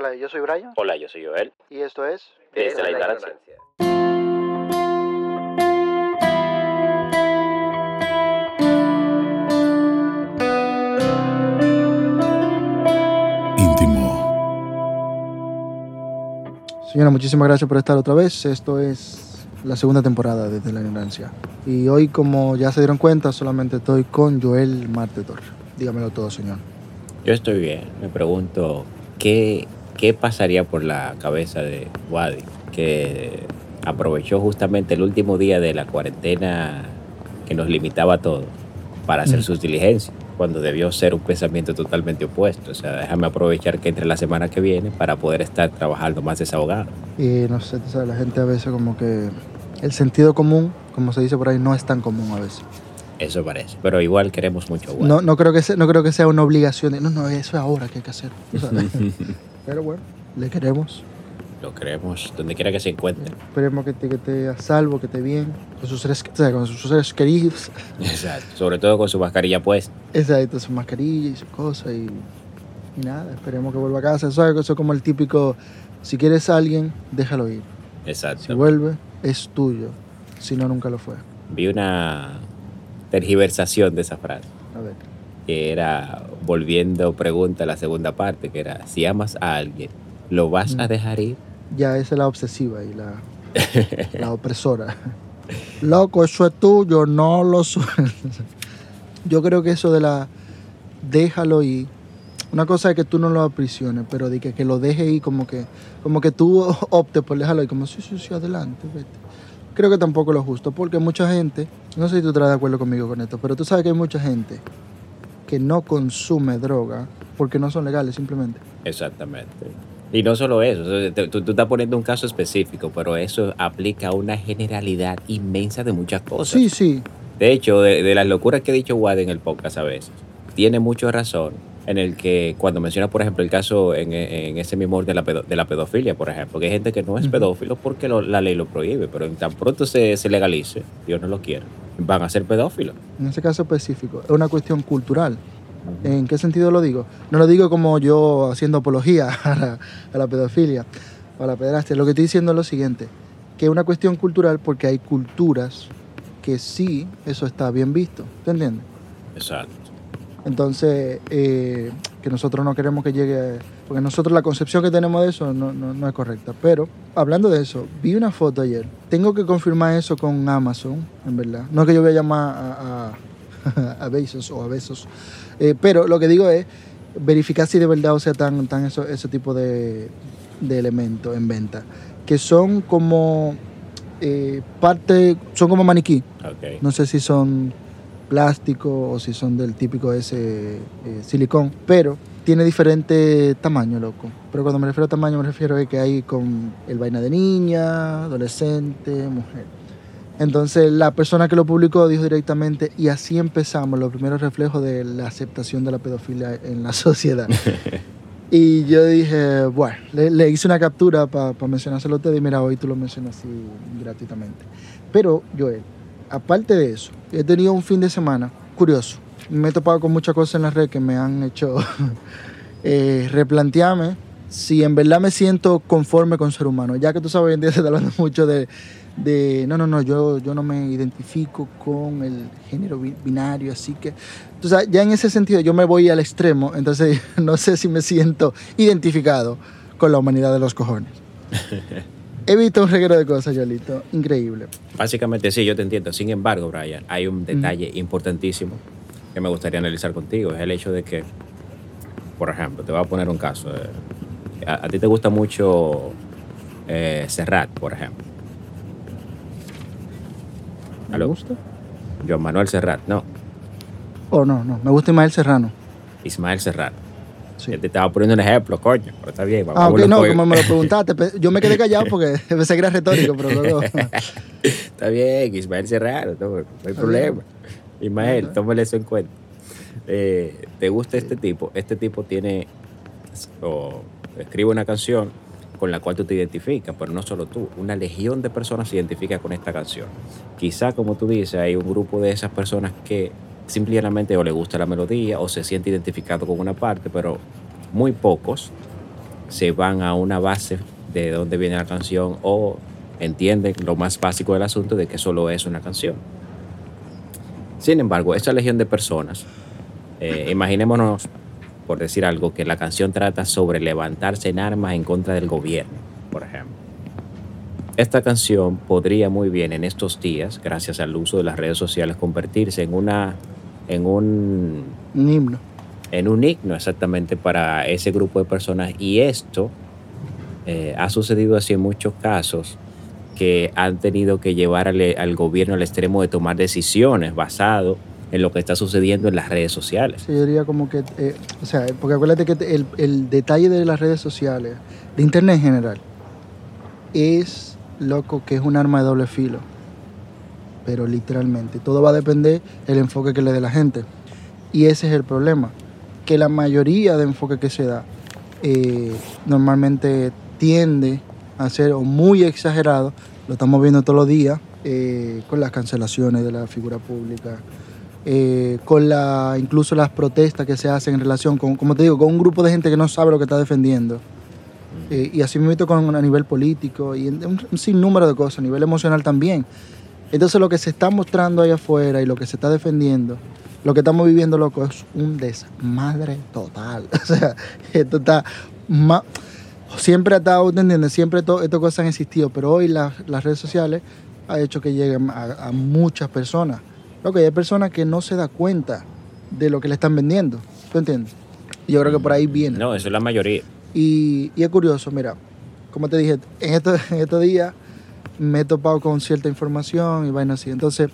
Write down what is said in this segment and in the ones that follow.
Hola, yo soy Brian Hola, yo soy Joel. y esto es... Desde la ignorancia. íntimo, Señora, muchísimas gracias por estar otra vez. Esto es la segunda temporada de Desde la Ignorancia. Y hoy, como ya se dieron cuenta, solamente estoy con Joel Martetor. Dígamelo todo, señor. Yo estoy bien. Me pregunto, ¿qué, qué pasaría por la cabeza de Wadi? Que aprovechó justamente el último día de la cuarentena que nos limitaba a todo para hacer Mm. sus diligencias, cuando debió ser un pensamiento totalmente opuesto. O sea, déjame aprovechar que entre la semana que viene para poder estar trabajando más desahogado. Y no sé, tú sabes, la gente a veces como que el sentido común, como se dice por ahí, no es tan común a veces. Eso parece. Pero igual queremos mucho Wadi. No, no, creo que sea, no creo que sea una obligación. de, no, no, eso es ahora que hay que hacer. Pero bueno, le queremos. Lo queremos donde quiera que se encuentre. Esperemos que te, que te a salvo, que esté bien, con sus seres, o sea, con sus seres queridos. Exacto. Sobre todo con su mascarilla puesta. Exacto, su mascarilla y su cosa y, y nada, esperemos que vuelva a casa. Eso, eso es como el típico, si quieres a alguien, déjalo ir. Exacto. Si vuelve, es tuyo. Si no, nunca lo fue. Vi una tergiversación de esa frase, A ver. Que era volviendo pregunta a la segunda parte, que era, si amas a alguien, ¿lo vas a Mm. dejar ir? Ya esa es la obsesiva y la, la opresora. Loco, eso es tuyo, no lo sueltes. Yo creo que eso de la déjalo ir. Una cosa es que tú no lo aprisiones, pero de que, que lo deje ir como que, como que tú optes por dejarlo ir, como sí, sí, sí, adelante, vete. Creo que tampoco es lo justo, porque mucha gente, no sé si tú estás de acuerdo conmigo con esto, pero tú sabes que hay mucha gente que no consume droga porque no son legales simplemente. Exactamente. Y no solo eso, tú, tú estás poniendo un caso específico, pero eso aplica a una generalidad inmensa de muchas cosas. Sí, sí, De hecho, de, de las locuras que ha dicho Wad en el podcast a veces, tiene mucha razón en el que cuando menciona, por ejemplo, el caso en, en ese mismo orden de la, pedo- de la pedofilia, por ejemplo, que hay gente que no es pedófilo porque lo- la ley lo prohíbe, pero en tan pronto se, se legalice, Dios no lo quiere, van a ser pedófilos. en ese caso específico, es una cuestión cultural. ¿En qué sentido lo digo? No lo digo como yo haciendo apología a la, a la pedofilia o a la pederastia. Lo que estoy diciendo es lo siguiente, que es una cuestión cultural porque hay culturas que sí, eso está bien visto. ¿Te entiendes? Exacto. Entonces, eh, que nosotros no queremos que llegue, porque nosotros la concepción que tenemos de eso no, no- no es correcta. Pero, hablando de eso, vi una foto ayer. Tengo que confirmar eso con Amazon, en verdad. No es que yo voy a llamar a, a, a Bezos o a Besos, Eh, pero lo que digo es verificar si de verdad o sea tan, tan eso, ese tipo de, de elementos en venta. Que son como eh, parte, son como maniquí. No sé si son plástico o si son del típico ese eh, silicón, pero tiene diferente tamaño, loco. Pero cuando me refiero a tamaño me refiero a que hay con el vaina de niña, adolescente, mujer. Entonces la persona que lo publicó dijo directamente y así empezamos los primeros reflejos de la aceptación de la pedofilia en la sociedad. y yo dije, bueno, le, le hice una captura para mencionárselo a ustedes y mira, hoy tú lo mencionas así gratuitamente. Pero, Joel, aparte de eso, he tenido un fin de semana curioso. Me he topado con muchas cosas en la red que me han hecho eh, replantearme si en verdad me siento conforme con ser humano. Ya que tú sabes, hoy en día se está hablando mucho de, de no, no, no, yo, yo no me identifico con el género bi- binario, así que, tú sabes, ya en ese sentido yo me voy al extremo, entonces no sé si me siento identificado con la humanidad de los cojones. He visto un reguero de cosas, Yolito, increíble. Básicamente sí, yo te entiendo. Sin embargo, Brian, hay un detalle importantísimo que me gustaría analizar contigo. Es el hecho de que, por ejemplo, te voy a poner un caso. eh, A, a ti te gusta mucho eh, Serrat, por ejemplo. ¿Me ¿Aló? gusta? Joan Manuel Serrat, no. Oh, no, no, me gusta Ismael Serrano. Ismael Serrat. Sí. Yo te estaba poniendo un ejemplo, coño, pero está bien. vamos Ah, ok, no, como me lo preguntaste, pe- yo me quedé callado porque pensé que era retórico, pero luego... Está bien, Ismael Serrano, no, no hay problema. Ismael, Ajá. tómale eso en cuenta. Eh, ¿Te gusta este tipo? Este tipo tiene, o escribe una canción con la cual tú te identificas, pero no solo tú, una legión de personas se identifica con esta canción. Quizá, como tú dices, hay un grupo de esas personas que simplemente o le gusta la melodía o se siente identificado con una parte, pero muy pocos se van a una base de dónde viene la canción o entienden lo más básico del asunto de que solo es una canción. Sin embargo, esta legión de personas, eh, imaginémonos, por decir algo, que la canción trata sobre levantarse en armas en contra del gobierno, por ejemplo. Esta canción podría muy bien en estos días, gracias al uso de las redes sociales, convertirse en una en un, un himno. En un himno exactamente para ese grupo de personas. Y esto eh, ha sucedido así en muchos casos que han tenido que llevar al, gobierno al extremo de tomar decisiones basado en lo que está sucediendo en las redes sociales. Sí, yo diría como que, eh, o sea, porque acuérdate que el, el, detalle de las redes sociales, de Internet en general, es loco que es un arma de doble filo, pero literalmente, todo va a depender del enfoque que le dé la gente. Y ese es el problema, que la mayoría de enfoque que se da eh, normalmente tiende a ser muy exagerado, lo estamos viendo todos los días, eh, con las cancelaciones de la figura pública, eh, con la, incluso las protestas que se hacen en relación con, como te digo, con un grupo de gente que no sabe lo que está defendiendo. Eh, y así mismo con a nivel político y un, un sinnúmero de cosas, a nivel emocional también. Entonces lo que se está mostrando ahí afuera y lo que se está defendiendo, lo que estamos viviendo, loco, es un desmadre total. O sea, esto está más siempre ha estado, ¿entiendes? Siempre estas cosas han existido, pero hoy las redes sociales ha hecho que lleguen a, muchas personas. Lo que hay personas que no se dan cuenta de lo que le están vendiendo. ¿Tú entiendes? yo creo que por ahí viene. No, eso es la mayoría. Y, es curioso, mira, como te dije, en estos, en estos días me he topado con cierta información y vaina así. Entonces,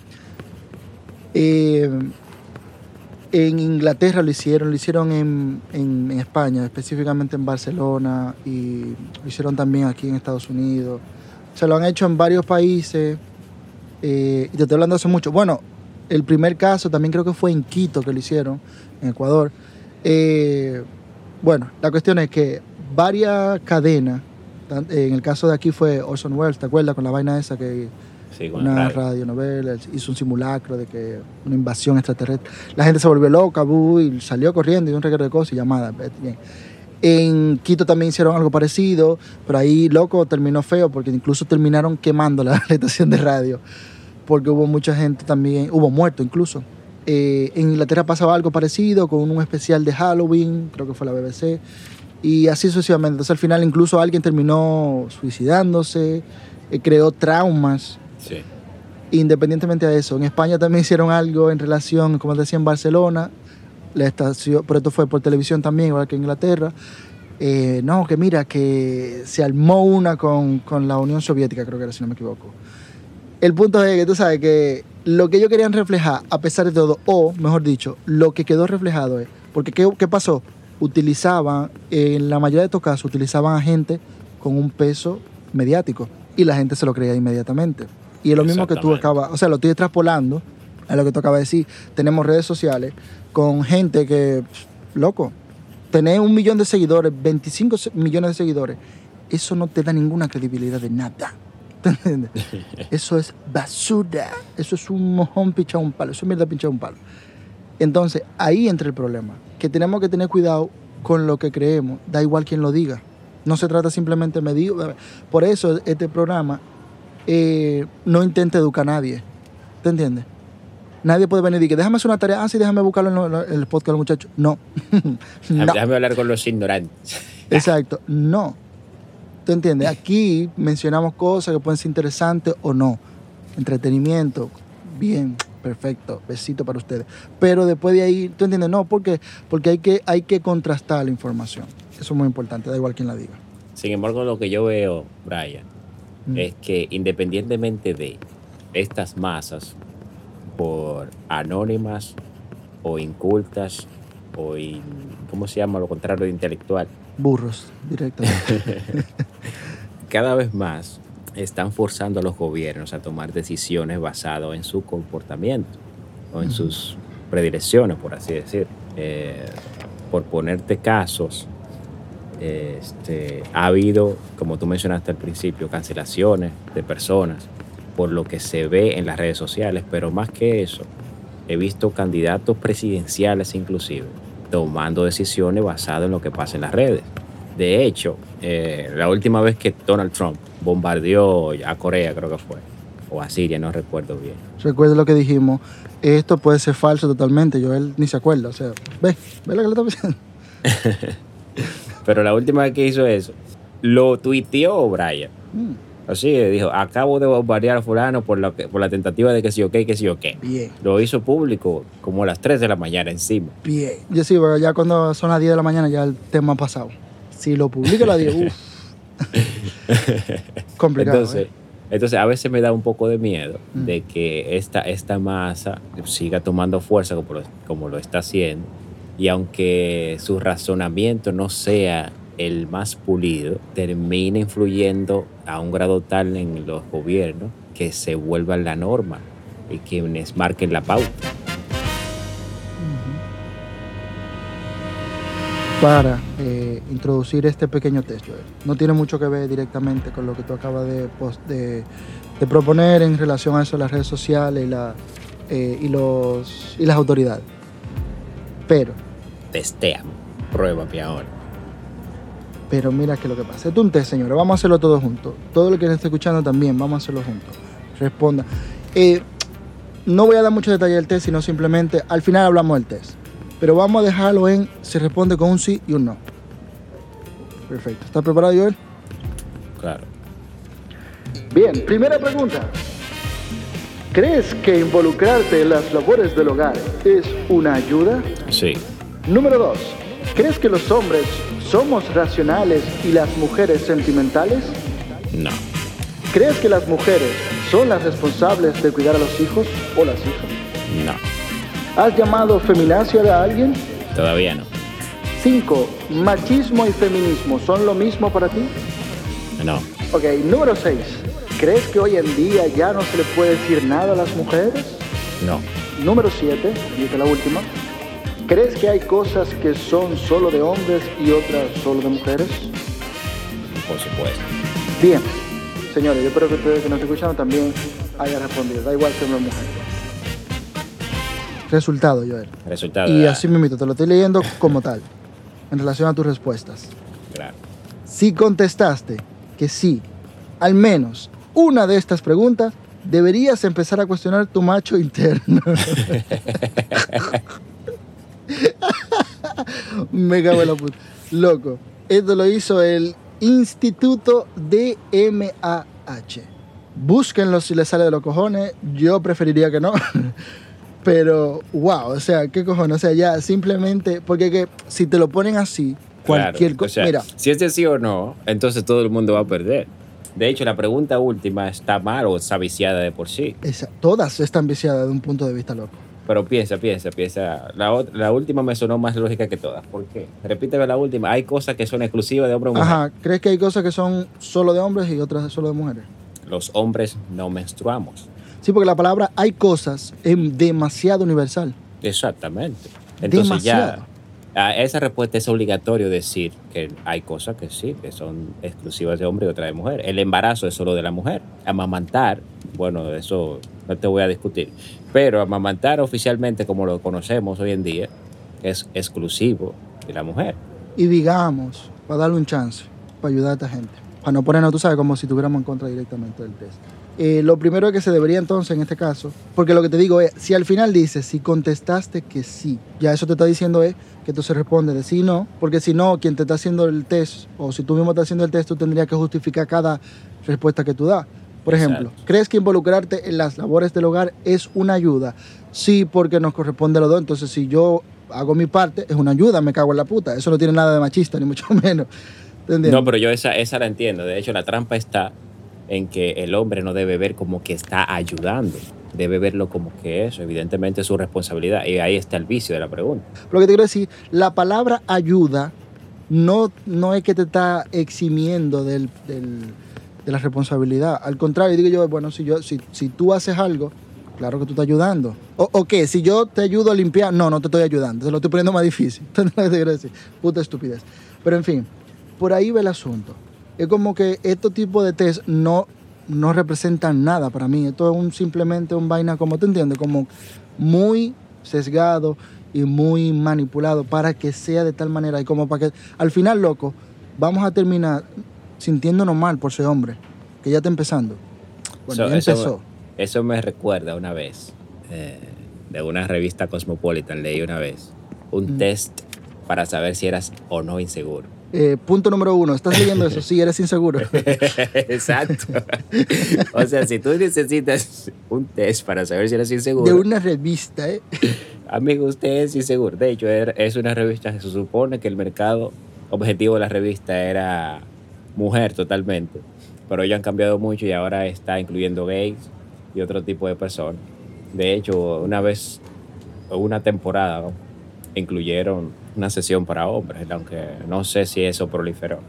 eh, en Inglaterra lo hicieron, lo hicieron en, España, específicamente en Barcelona, y lo hicieron también aquí en Estados Unidos. Se lo han hecho en varios países, eh, y te estoy hablando hace mucho. Bueno, el primer caso también creo que fue en Quito que lo hicieron, en Ecuador. Eh, bueno, la cuestión es que varias cadenas, en el caso de aquí fue Orson Welles, ¿te acuerdas? Con la vaina esa que una radionovela, hizo un simulacro de que una invasión extraterrestre. La gente se volvió loca, y salió corriendo y un reguero de cosas y llamadas. En Quito también hicieron algo parecido, pero ahí, loco, terminó feo porque incluso terminaron quemando la, estación de radio porque hubo mucha gente también, hubo muertos incluso. Eh, en Inglaterra pasaba algo parecido con un especial de Halloween, creo que fue la BBC, y así sucesivamente. Entonces al final incluso alguien terminó suicidándose, eh, creó traumas Independientemente de eso, en España también hicieron algo en relación, como decía, en Barcelona, la estación, pero esto fue por televisión también, igual que en Inglaterra. Eh, no, que mira, que se armó una con, con, la Unión Soviética, creo que era, si no me equivoco. El punto es que tú sabes que lo que ellos querían reflejar, a pesar de todo, o mejor dicho, lo que quedó reflejado es, porque ¿qué, qué pasó? Utilizaban, en la mayoría de estos casos, utilizaban a gente con un peso mediático y la gente se lo creía inmediatamente. Y es lo mismo que tú acabas, o sea, lo estoy extrapolando a lo que tú acabas de decir. Tenemos redes sociales con gente que, loco, tener un millón de seguidores, 25 millones de seguidores, eso no te da ninguna credibilidad de nada. Eso es basura. Eso es un mojón pinchado un palo. Eso es mierda pinchado un palo. Entonces, ahí entra el problema. Que tenemos que tener cuidado con lo que creemos. Da igual quien lo diga. No se trata simplemente de medir. Por eso este programa eh, no intenta educar a nadie. ¿Te entiendes? Nadie puede venir y decir, déjame hacer una tarea, ah, sí, déjame buscarlo en el podcast los muchachos. No. no. Déjame hablar con los ignorantes. Exacto, no. ¿Te entiendes? Aquí mencionamos cosas que pueden ser interesantes o no. Entretenimiento, bien, perfecto, besito para ustedes. Pero después de ahí, ¿tú entiendes? No, porque porque hay que hay que contrastar la información. Eso es muy importante, da igual quien la diga. Sin embargo, lo que yo veo, Brian, Mm. es que independientemente de estas masas, por anónimas o incultas o, ¿cómo se llama lo contrario de intelectual? Burros, directamente. Cada vez más están forzando a los gobiernos a tomar decisiones basadas en su comportamiento o en sus predilecciones, por así decir. Eh, por ponerte casos, este, ha habido, como tú mencionaste al principio, cancelaciones de personas por lo que se ve en las redes sociales, pero más que eso, he visto candidatos presidenciales inclusive tomando decisiones basadas en lo que pasa en las redes. De hecho, eh, la última vez que Donald Trump bombardeó a Corea, creo que fue, o a Siria, no recuerdo bien. Recuerda lo que dijimos. Esto puede ser falso totalmente. Yo él ni se acuerda. O sea, ve, ve lo que le está diciendo. Pero la última vez que hizo eso, lo tuiteó Brian. Mm, Así dijo, acabo de bombardear a fulano por la, por la tentativa de que sí o qué, que sí o qué. bien, Lo hizo público como a las 3 de la mañana encima. bien. Yo sí, pero ya cuando son las 10 de la mañana ya el tema ha pasado. Si lo publica a las 10, uff. Complicado. Entonces, ¿eh? entonces, a veces me da un poco de miedo Mm. de que esta, esta masa siga tomando fuerza como lo, como lo está haciendo. Y aunque su razonamiento no sea el más pulido, termina influyendo a un grado tal en los gobiernos que se vuelva la norma y quienes marquen la pauta. Para eh, introducir este pequeño test, Joel. No tiene mucho que ver directamente con lo que tú acabas de, proponer en relación a eso, las redes sociales y, eh, y, los, y las autoridades. Pero, Testeame, pruébame ahora. pero mira que lo que pasa. Es un test, señores. Vamos a hacerlo todos juntos. Todo lo que nos esté escuchando también, vamos a hacerlo juntos. Responda. Eh, no voy a dar mucho detalle del test, sino simplemente al final hablamos del test. Pero vamos a dejarlo en se responde con un sí y un no. Perfecto. ¿Estás preparado, Joel? Claro. Bien, primera pregunta. ¿Crees que involucrarte en las labores del hogar es una ayuda? Sí, Número 2. ¿Crees que los hombres somos racionales y las mujeres sentimentales? no, ¿Crees que las mujeres son las responsables de cuidar a los hijos o las hijas? no, ¿Has llamado feminacia a alguien? todavía no, 5. ¿Machismo y feminismo son lo mismo para ti? no, Ok, número 6. ¿Crees que hoy en día ya no se le puede decir nada a las mujeres? no, Número 7, y esta es la última. ¿Crees que hay cosas que son solo de hombres y otras solo de mujeres? por supuesto. Bien, señores, yo espero que ustedes que nos escuchando también hayan respondido. Da igual que una mujer. Resultado, Joel. Resultado. Y así mismo, te lo estoy leyendo como tal, en relación a tus respuestas. Claro. Si contestaste que sí, al menos una de estas preguntas, deberías empezar a cuestionar tu macho interno. Me cago en la puta. Loco, esto lo hizo el Instituto DMAH. Búsquenlo si les sale de los cojones. Yo preferiría que no. Pero, wow, o sea, ¿qué cojones? O sea, ya simplemente, porque que si te lo ponen así, cualquier Claro, o cosa. sea, Mira, Si es de sí o no, entonces todo el mundo va a perder. De hecho, la pregunta última está mal o está viciada de por sí. esa- todas están viciadas de un punto de vista loco. Pero piensa, piensa, piensa. La, la última me sonó más lógica que todas. ¿Por qué? Repíteme la última. Hay cosas que son exclusivas de hombre o mujer. Ajá, ¿crees que hay cosas que son solo de hombres y otras solo de mujeres? Los hombres no menstruamos. Sí, porque la palabra hay cosas es demasiado universal. Exactamente. Entonces Demasiado. ya a esa respuesta es obligatorio decir que hay cosas que sí, que son exclusivas de hombre y otras de mujer. El embarazo es solo de la mujer. Amamantar, bueno, eso no te voy a discutir. Pero amamantar oficialmente como lo conocemos hoy en día es exclusivo de la mujer. Y digamos, para darle un chance, para ayudar a esta gente. Para no ponernos, tú sabes, como si tuviéramos en contra directamente del test. Eh, lo primero que se debería entonces en este caso, porque lo que te digo es, si al final dices, si contestaste que sí, ya eso te está diciendo es que tú se responde de sí no, porque si no, quien te está haciendo el test, o si tú mismo estás haciendo el test, tú tendrías que justificar cada respuesta que tú das. Por ejemplo, Exacto. ¿crees que involucrarte en las labores del hogar es una ayuda? Sí, porque nos corresponde a los dos. Entonces, si yo hago mi parte, es una ayuda, me cago en la puta. Eso no tiene nada de machista, ni mucho menos. No, pero yo esa, esa la entiendo. De hecho, la trampa está en que el hombre no debe ver como que está ayudando. Debe verlo como que es, evidentemente, su responsabilidad. Y ahí está el vicio de la pregunta. Lo que te quiero decir, la palabra ayuda no, no es que te está eximiendo del, del- de la responsabilidad. Al contrario, digo yo, bueno, si, yo, si, si tú haces algo, claro que tú estás ayudando. O, o qué, si yo te ayudo a limpiar, no, no te estoy ayudando, te lo estoy poniendo más difícil. Puta estupidez. Pero en fin, por ahí va el asunto. Es como que estos tipos de test no, no representan nada para mí. Esto es un, simplemente un vaina, como te entiendes, como muy sesgado y muy manipulado para que sea de tal manera y como para que al final, loco, vamos a terminar sintiéndonos mal por ser hombre, que ya está empezando. Bueno, Eso- ya empezó. Eso me recuerda una vez, eh, de una revista Cosmopolitan, leí una vez, un Mm. test para saber si eras o no inseguro. Eh, punto número uno, ¿estás leyendo eso? Sí, eres inseguro. Exacto. o sea, si tú necesitas un test para saber si eres inseguro, De una revista, ¿eh? amigo, usted es inseguro. De hecho, er- es una revista que se supone que el mercado objetivo de la revista era mujer totalmente, pero ellos han cambiado mucho y ahora está incluyendo gays y otro tipo de personas. De hecho, una vez, una temporada, ¿no? incluyeron una sesión para hombres, aunque no sé si eso proliferó.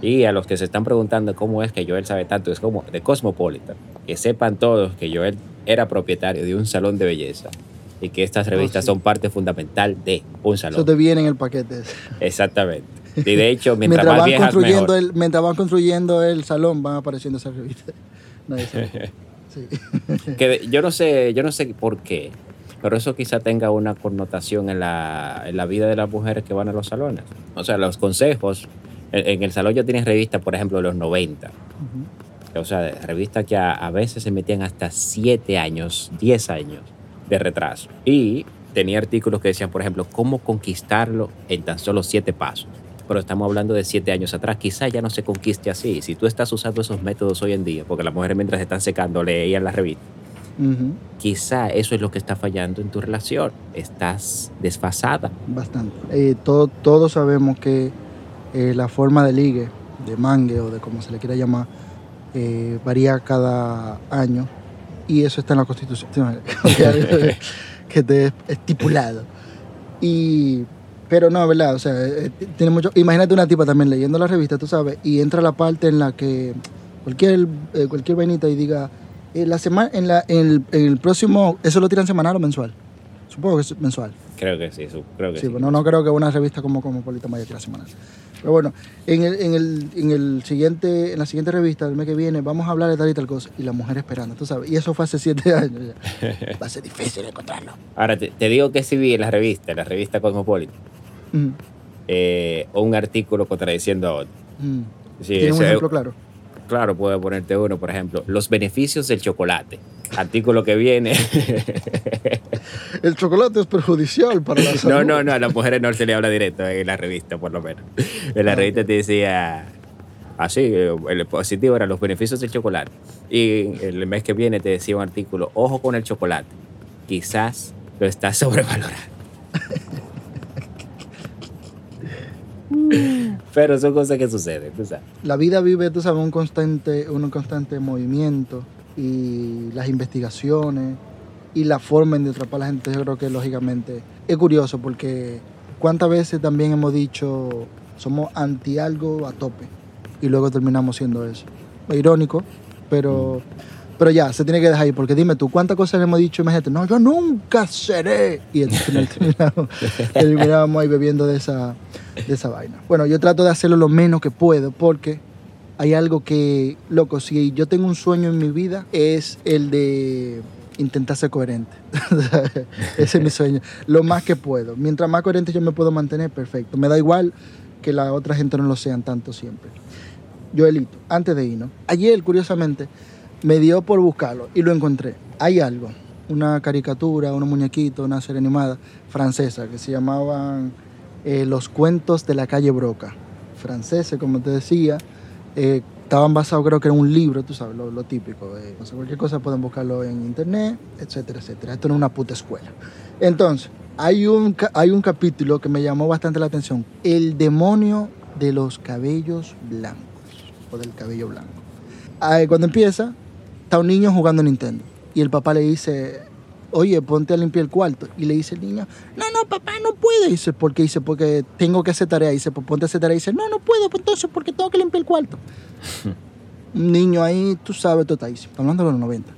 Y a los que se están preguntando cómo es que Joel sabe tanto, es como de Cosmopolitan. Que sepan todos que Joel era propietario de un salón de belleza y que estas revistas sí. son parte fundamental de un Eso salón. te viene en el paquete. Exactamente. Y de hecho, mientras, Mientras, más van viejas, construyendo mejor. el, mientras van construyendo el salón, van apareciendo esas revistas. Nadie sabe. Sí. Que de- yo no sé, yo no sé por qué, pero eso quizá tenga una connotación en la, en la vida de las mujeres que van a los salones. O sea, los consejos. En, en el salón yo tenía revistas, por ejemplo, de los 90. Ujú. O sea, revistas que a, a veces se metían hasta 7 años, 10 años de retraso. Y tenía artículos que decían, por ejemplo, cómo conquistarlo en tan solo 7 pasos. Pero estamos hablando de 7 años atrás. Quizá ya no se conquiste así. Si tú estás usando esos métodos hoy en día, porque las mujeres mientras están secando leían la revista, Ujú. quizá eso es lo que está fallando en tu relación. Estás desfasada. Bastante. Eh, todo- todos sabemos que eh, la forma de ligue, de mangue o de como se le quiera llamar, eh, varía cada año y eso está en la Constitución, que te estipulado. Y, pero no, ¿verdad? O sea, eh, tiene mucho... Imagínate una tipa también leyendo la revista, tú sabes, y entra la parte en la que cualquier, eh, cualquier vainita y diga, eh, la semana, en, la, en, el, en el próximo, ¿eso lo tiran semanal o mensual? Supongo que es mensual. Creo que sí, creo que Sí, sí. pues no, no creo que una revista como Cosmopolitan vaya a tirar semanal. Pero bueno, en el, en, el, en, el siguiente, en la siguiente revista del mes que viene vamos a hablar de tal y tal cosa. Y la mujer esperando, tú sabes. Y eso fue hace siete años ya. Va a ser difícil encontrarlo. Ahora, te, te digo que sí vi en la revista, en la revista Cosmopolitan, Mm, eh, un artículo contradiciendo a otro. mm. Sí, ¿Tiene un ejemplo claro? Claro, puedo ponerte uno, por ejemplo, los beneficios del chocolate. Artículo que viene. El chocolate es perjudicial para la salud. no, no, no, a las mujeres no se le habla directo en la revista, por lo menos. En la Ah, revista te decía así, eh, el positivo era los beneficios del chocolate. Y el mes que viene te decía un artículo, ojo con el chocolate, quizás lo estás sobrevalorando. Pero son cosas que suceden, tú sabes. La vida vive, tú sabes, un constante, un constante movimiento y las investigaciones y la forma en de atrapar a la gente, yo creo que lógicamente es curioso porque cuántas veces también hemos dicho somos anti algo a tope y luego terminamos siendo eso. Es irónico, pero, pero ya, se tiene que dejar ahí porque dime tú, ¿cuántas cosas le hemos dicho? Imagínate, no, yo nunca seré. Y terminamos, terminamos ahí bebiendo de esa, de esa vaina. Bueno, yo trato de hacerlo lo menos que puedo porque hay algo que, loco, si yo tengo un sueño en mi vida es el de intentar ser coherente. Ese es mi sueño. Lo más que puedo. Mientras más coherente yo me puedo mantener, perfecto. Me da igual que la otra gente no lo sean tanto siempre. Joelito, antes de irnos, ayer curiosamente me dio por buscarlo y lo encontré. Hay algo, una caricatura, unos muñequitos, una serie animada francesa que se llamaban eh, Los cuentos de la calle Broca. Franceses, como te decía, eh, estaban basados creo que en un libro, tú sabes, lo, típico. cualquier cosa pueden buscarlo en internet, etcétera, etcétera. Esto no es una puta escuela. Entonces, hay un, hay un capítulo que me llamó bastante la atención. El demonio de los cabellos blancos, o del cabello blanco. Ah, cuando empieza, está un niño jugando Nintendo. Y el papá le dice, oye, ponte a limpiar el cuarto. Y le dice el niño, no, no, papá, no puedo. Y dice, ¿por qué? Dice, porque tengo que hacer tarea. Y dice, pues ponte a hacer tarea. Y dice, no, no puedo, pues entonces, porque tengo que limpiar el cuarto. un niño ahí, tú sabes, totadísimo. Estamos hablando de los 90.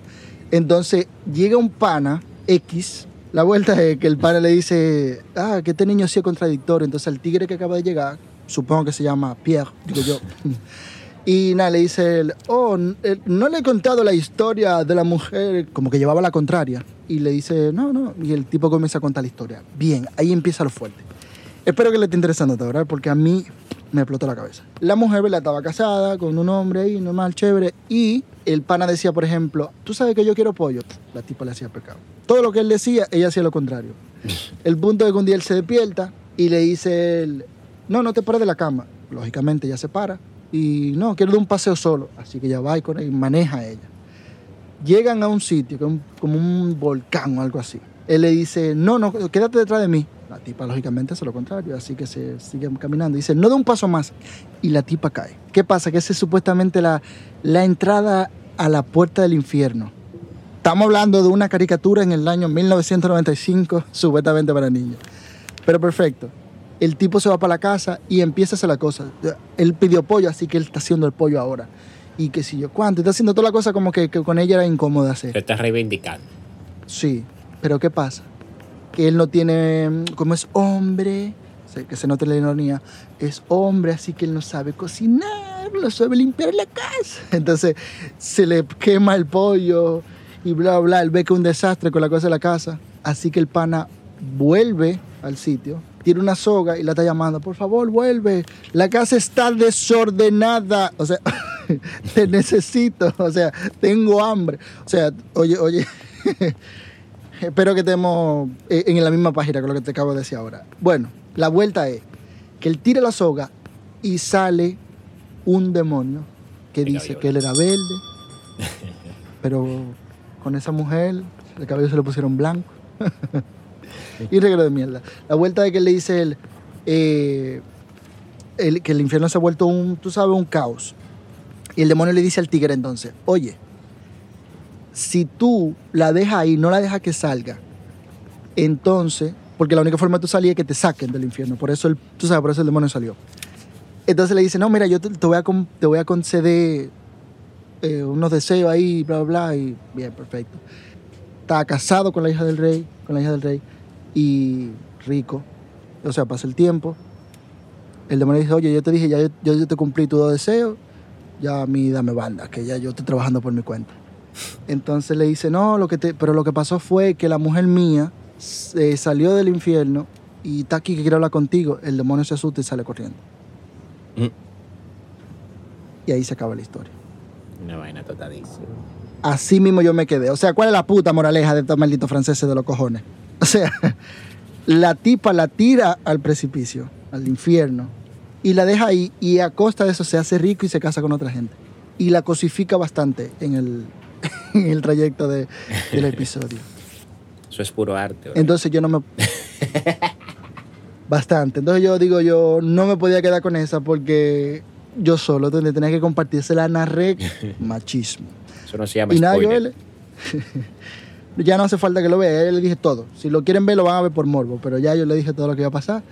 Entonces, llega un pana X. La vuelta es que el pana le dice, ah, que este niño sí es contradictorio. Entonces, el tigre que acaba de llegar, supongo que se llama Pierre, digo yo. Y nada, le dice él, oh, eh, no le he contado la historia de la mujer, como que llevaba la contraria. Y le dice, no, no. Y el tipo comienza a contar la historia. Bien, ahí empieza lo fuerte. Espero que le esté interesando ahora, porque a mí me explotó la cabeza. La mujer, ¿verdad? Estaba casada con un hombre ahí, normal, chévere, y el pana decía, por ejemplo, tú sabes que yo quiero pollo. La tipa le hacía pecado. Todo lo que él decía, ella hacía lo contrario. El punto de que un día él se despierta y le dice, él, no, no te pares de la cama. Lógicamente ella se para y no, quiero dar un paseo solo. Así que ella va y, con y maneja a ella. Llegan a un sitio, como un volcán o algo así. Él le dice, no, no, quédate detrás de mí. La tipa, lógicamente, hace lo contrario, así que se sigue caminando. Dice, no de un paso más. Y la tipa cae. ¿Qué pasa? Que esa es supuestamente la, la entrada a la puerta del infierno. Estamos hablando de una caricatura en el año 1995, supuestamente para niños. Pero perfecto. El tipo se va para la casa y empieza a hacer la cosa. Él pidió pollo, así que él está haciendo el pollo ahora. Y qué sé yo, ¿cuánto? Está haciendo toda la cosa como que, que con ella era incómodo hacer. Te estás reivindicando. Sí, pero ¿qué pasa? Que él no tiene, como es hombre, que se nota la ironía, es hombre, así que él no sabe cocinar, no sabe limpiar la casa. Entonces se le quema el pollo y bla, bla, él ve que es un desastre con la cosa de la casa. Así que el pana vuelve al sitio, tiene una soga y la está llamando, por favor, vuelve, la casa está desordenada. O sea, te necesito, o sea, tengo hambre. O sea, oye, oye. Espero que estemos eh, en la misma página con lo que te acabo de decir ahora. Bueno, la vuelta es que él tira la soga y sale un demonio que dice cabello que él era verde, pero con esa mujer el cabello se lo pusieron blanco. Y regalo de mierda. La vuelta es que le dice él, eh, el- que el infierno se ha vuelto un, tú sabes, un caos. Y el demonio le dice al tigre entonces, oye, si tú la dejas ahí, no la dejas que salga, entonces, porque la única forma de tú salir es que te saquen del infierno. Por eso, el, tú sabes, por eso el demonio salió. Entonces le dice, no, mira, yo te, te voy, a, te voy a conceder eh, unos deseos ahí, bla, bla, bla, y bien, perfecto. Estaba casado con la hija del rey, con la hija del rey, y rico. O sea, pasa el tiempo. El demonio dice, oye, yo te dije, ya yo, te cumplí tus dos deseos, ya a mí dame banda, que ya yo estoy trabajando por mi cuenta. Entonces le dice, no, lo que te, pero lo que pasó fue que la mujer mía eh, salió del infierno y está aquí que quiere hablar contigo. El demonio se asusta y sale corriendo. Mm. Y ahí se acaba la historia. Una vaina totadísima. Así mismo yo me quedé. O sea, ¿cuál es la puta moraleja de estos malditos franceses de los cojones? O sea, la tipa la tira al precipicio, al infierno, y la deja ahí y a costa de eso se hace rico y se casa con otra gente. Y la cosifica bastante en el, en el trayecto de- del episodio. Eso es puro arte. bro. Entonces yo no me... Bastante. Entonces yo digo, yo no me podía quedar con esa porque yo solo donde tenía que compartir. Se la narré machismo. Eso no se llama Y nada, spoiler. Ya no hace falta que lo vea, ya le dije todo. Si lo quieren ver, lo van a ver por morbo, pero ya yo le dije todo lo que iba a pasar.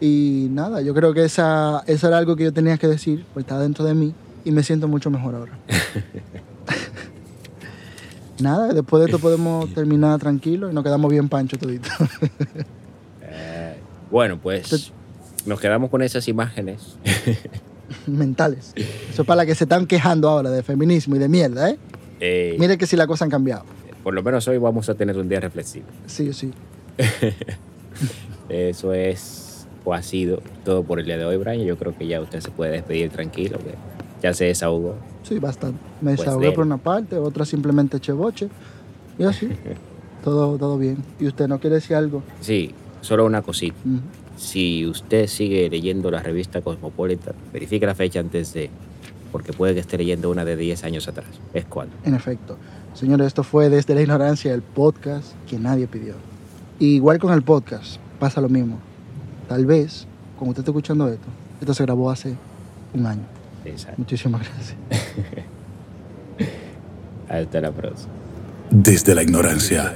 Y nada, yo creo que esa, eso era algo que yo tenía que decir, pues está dentro de mí y me siento mucho mejor ahora. nada, después de esto podemos terminar tranquilo y nos quedamos bien pancho todito. Eh, bueno, pues nos quedamos con esas imágenes. Mentales. Eso es para las que se están quejando ahora de feminismo y de mierda, ¿eh? Eh, Mire que si la cosa han cambiado. Por lo menos hoy vamos a tener un día reflexivo. Sí, sí. Eso es o ha sido todo por el día de hoy, Brian. Yo creo que ya usted se puede despedir tranquilo, que ya se desahogó. Sí, bastante. Me Pues desahogué por una parte, otra simplemente eché boche. Y así. todo, todo bien. ¿Y usted no quiere decir algo? Sí, solo una cosita. Ujú. Si usted sigue leyendo la revista Cosmopolitan, verifique la fecha antes de, porque puede que esté leyendo una de 10 años atrás. Es cuando. En efecto. Señores, esto fue desde la ignorancia el podcast que nadie pidió. Y igual con el podcast, pasa lo mismo. Tal vez, cuando usted esté escuchando esto, esto se grabó hace un año. Exacto. Muchísimas gracias. Hasta la próxima. Desde la ignorancia.